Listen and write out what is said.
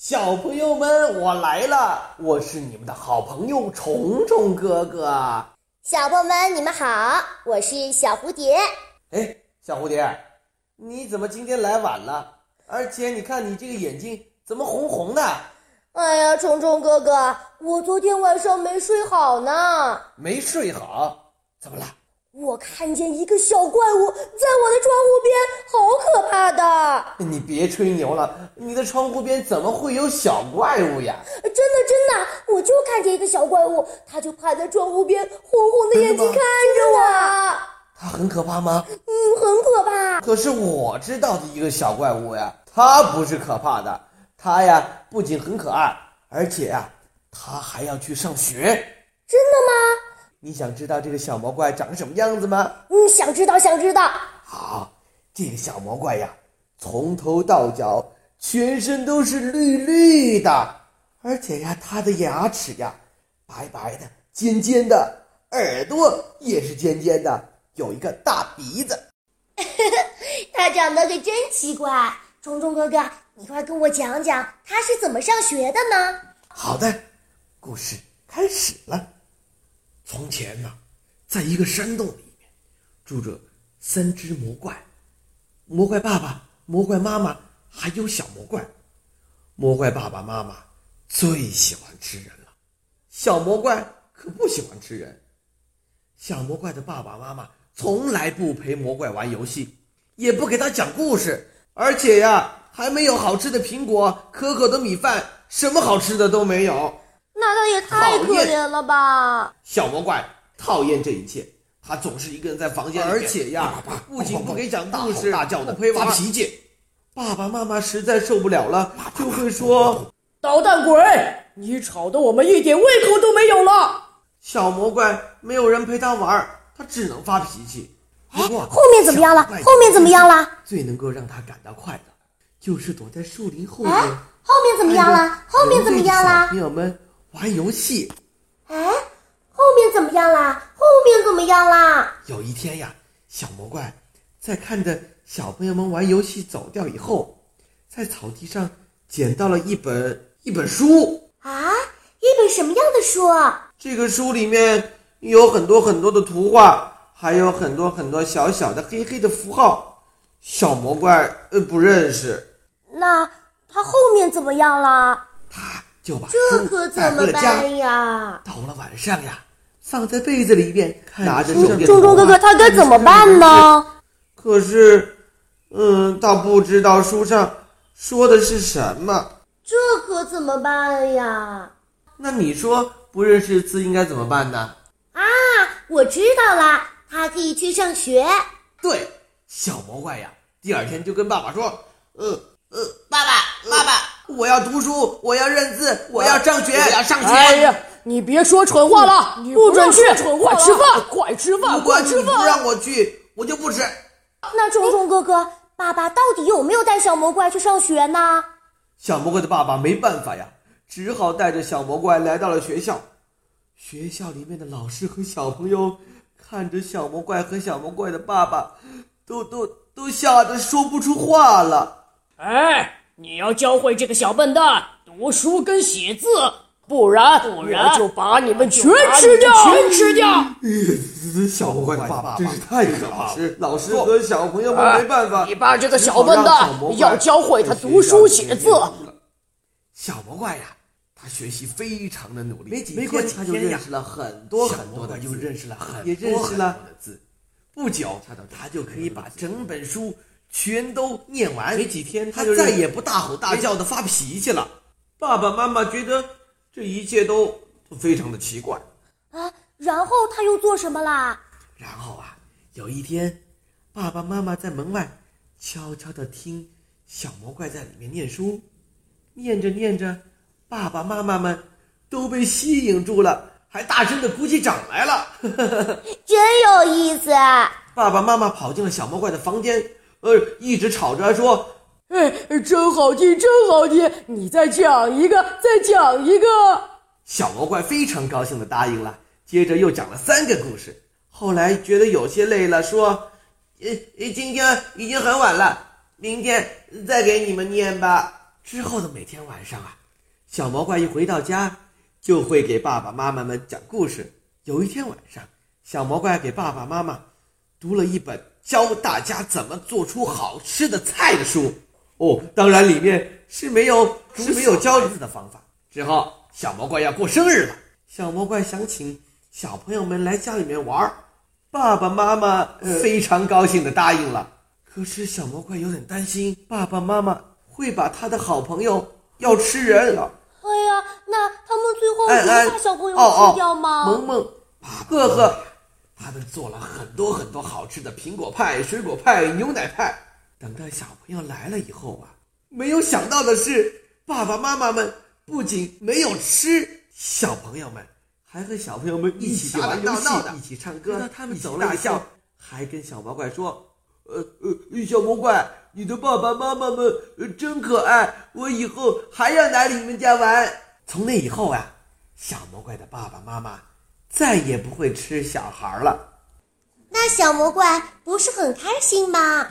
小朋友们，我来了！我是你们的好朋友虫虫哥哥。小朋友们，你们好，我是小蝴蝶。哎，小蝴蝶，你怎么今天来晚了？而且你看你这个眼睛怎么红红的？哎呀，虫虫哥哥，我昨天晚上没睡好呢。没睡好？怎么了？我看见一个小怪物在我的窗户边，好可怕的！你别吹牛了，你的窗户边怎么会有小怪物呀？真的真的，我就看见一个小怪物，它就趴在窗户边，红红的眼睛看着我。它很可怕吗？嗯，很可怕。可是我知道的一个小怪物呀，它不是可怕的，它呀不仅很可爱，而且呀，它还要去上学。真的吗？你想知道这个小魔怪长什么样子吗？嗯，想知道，想知道。好，这个小魔怪呀，从头到脚全身都是绿绿的，而且呀，它的牙齿呀白白的、尖尖的，耳朵也是尖尖的，有一个大鼻子。它长得可真奇怪。虫虫哥哥，你快跟我讲讲它是怎么上学的呢？好的，故事开始了。从前呢，在一个山洞里面，住着三只魔怪，魔怪爸爸、魔怪妈妈，还有小魔怪。魔怪爸爸妈妈最喜欢吃人了，小魔怪可不喜欢吃人。小魔怪的爸爸妈妈从来不陪魔怪玩游戏，也不给他讲故事，而且呀，还没有好吃的苹果、可口的米饭，什么好吃的都没有。那他也太可怜了吧！小魔怪讨厌这一切，他总是一个人在房间里，而且呀，不仅不给讲故事，大叫的发脾气。爸爸妈妈实在受不了了，就会说：“捣蛋鬼，你吵得我们一点胃口都没有了。”小魔怪没有人陪他玩，他只能发脾气。不过后面怎么样了？后面怎么样了？最能够让他感到快乐，就是躲在树林后面。后面怎么样了？后面怎么样了？小朋友们。玩游戏，哎，后面怎么样啦？后面怎么样啦？有一天呀，小魔怪在看着小朋友们玩游戏走掉以后，在草地上捡到了一本一本书啊！一本什么样的书？这个书里面有很多很多的图画，还有很多很多小小的黑黑的符号。小魔怪呃不认识。那他后面怎么样了？他。就把书带回了家呀。到了晚上呀，放在被子里边，拿着手电筒。中哥哥，他该怎么办呢？可是，嗯，他不知道书上说的是什么。这可怎么办呀？那你说不认识字应该怎么办呢？啊，我知道啦，他可以去上学。对，小魔怪呀，第二天就跟爸爸说：“嗯嗯，爸爸，爸爸。”我要读书，我要认字，我要上学，我要上学。哎呀，你别说蠢话了，不准去！快吃饭，快吃饭，快吃饭！不让我去，我就不吃。那虫虫哥哥，爸爸到底有没有带小魔怪去上学呢？小魔怪的爸爸没办法呀，只好带着小魔怪来到了学校。学校里面的老师和小朋友看着小魔怪和小魔怪的爸爸，都都都吓得说不出话了。哎。你要教会这个小笨蛋读书跟写字，不然不然我就把你们全吃掉，全吃掉！小魔怪爸爸真是太可怕了，老师和小朋友们没办法。你把这个小笨蛋要教会他读书写字。小魔怪呀，他学习非常的努力，没几天他就认识了很多很多的，就认识了很多很多的字。不久，他就可以把整本书。全都念完，没几天，他再也不大吼大叫的发脾气了。爸爸妈妈觉得这一切都非常的奇怪啊。然后他又做什么啦？然后啊，有一天，爸爸妈妈在门外悄悄的听小魔怪在里面念书，念着念着，爸爸妈妈们都被吸引住了，还大声的鼓起掌来了。真有意思。爸爸妈妈跑进了小魔怪的房间。呃，一直吵着说：“哎，真好听，真好听！你再讲一个，再讲一个。”小魔怪非常高兴的答应了，接着又讲了三个故事。后来觉得有些累了，说：“呃，今天已经很晚了，明天再给你们念吧。”之后的每天晚上啊，小魔怪一回到家，就会给爸爸妈妈们讲故事。有一天晚上，小魔怪给爸爸妈妈读了一本教大家怎么做出好吃的菜的书。哦，当然里面是没有是没有教子的方法。之后，小魔怪要过生日了，小魔怪想请小朋友们来家里面玩，爸爸妈妈非常高兴的答应了。可是小魔怪有点担心，爸爸妈妈会把他的好朋友要吃人了。哎呀，那他们最后安安能把小朋友哦吃掉吗？萌萌、赫赫，他们做了很多很多好吃的苹果派、水果派、牛奶派。等到小朋友来了以后啊，没有想到的是，爸爸妈妈们不仅没有吃，小朋友们还和小朋友们一起玩游戏、一起唱歌、他们走了大笑，还跟小魔怪说：“呃呃，小魔怪，你的爸爸妈妈们呃真可爱，我以后还要来你们家玩。”从那以后啊，小魔怪的爸爸妈妈再也不会吃小孩了。那小魔怪不是很开心吗？